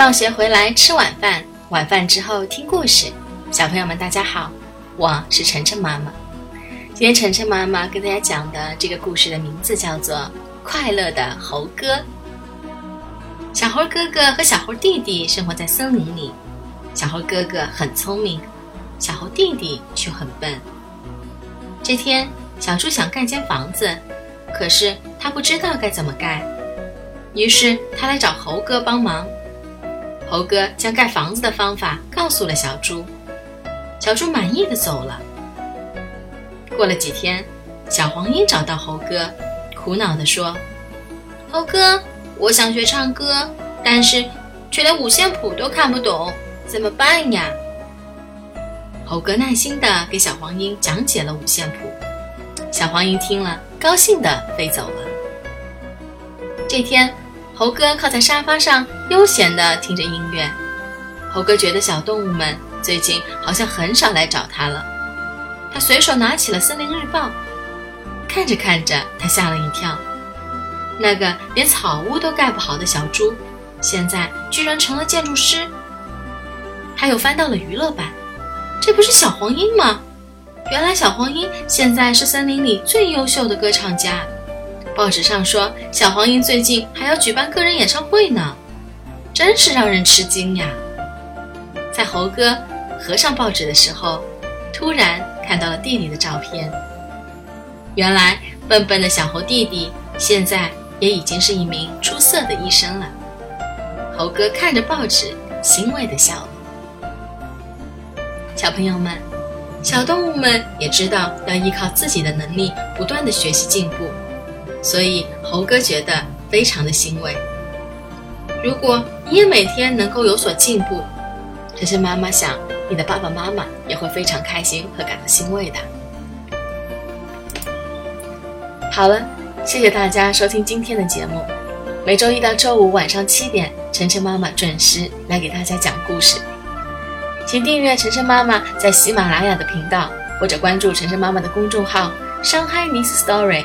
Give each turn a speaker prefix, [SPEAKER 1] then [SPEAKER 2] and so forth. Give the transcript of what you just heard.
[SPEAKER 1] 放学回来吃晚饭，晚饭之后听故事。小朋友们，大家好，我是晨晨妈妈。今天晨晨妈妈跟大家讲的这个故事的名字叫做《快乐的猴哥》。小猴哥哥和小猴弟弟生活在森林里，小猴哥哥很聪明，小猴弟弟却很笨。这天，小猪想盖间房子，可是他不知道该怎么盖，于是他来找猴哥帮忙。猴哥将盖房子的方法告诉了小猪，小猪满意的走了。过了几天，小黄莺找到猴哥，苦恼地说：“猴哥，我想学唱歌，但是却连五线谱都看不懂，怎么办呀？”猴哥耐心的给小黄莺讲解了五线谱，小黄莺听了，高兴的飞走了。这天。猴哥靠在沙发上，悠闲地听着音乐。猴哥觉得小动物们最近好像很少来找他了。他随手拿起了《森林日报》，看着看着，他吓了一跳。那个连草屋都盖不好的小猪，现在居然成了建筑师。他又翻到了娱乐版，这不是小黄莺吗？原来小黄莺现在是森林里最优秀的歌唱家。报纸上说，小黄莺最近还要举办个人演唱会呢，真是让人吃惊呀！在猴哥合上报纸的时候，突然看到了弟弟的照片。原来，笨笨的小猴弟弟现在也已经是一名出色的医生了。猴哥看着报纸，欣慰地笑了。小朋友们，小动物们也知道要依靠自己的能力，不断的学习进步。所以猴哥觉得非常的欣慰。如果你也每天能够有所进步，晨晨妈妈想你的爸爸妈妈也会非常开心和感到欣慰的。好了，谢谢大家收听今天的节目。每周一到周五晚上七点，晨晨妈妈准时来给大家讲故事。请订阅晨晨妈妈在喜马拉雅的频道，或者关注晨晨妈妈的公众号“上海 Miss Story”。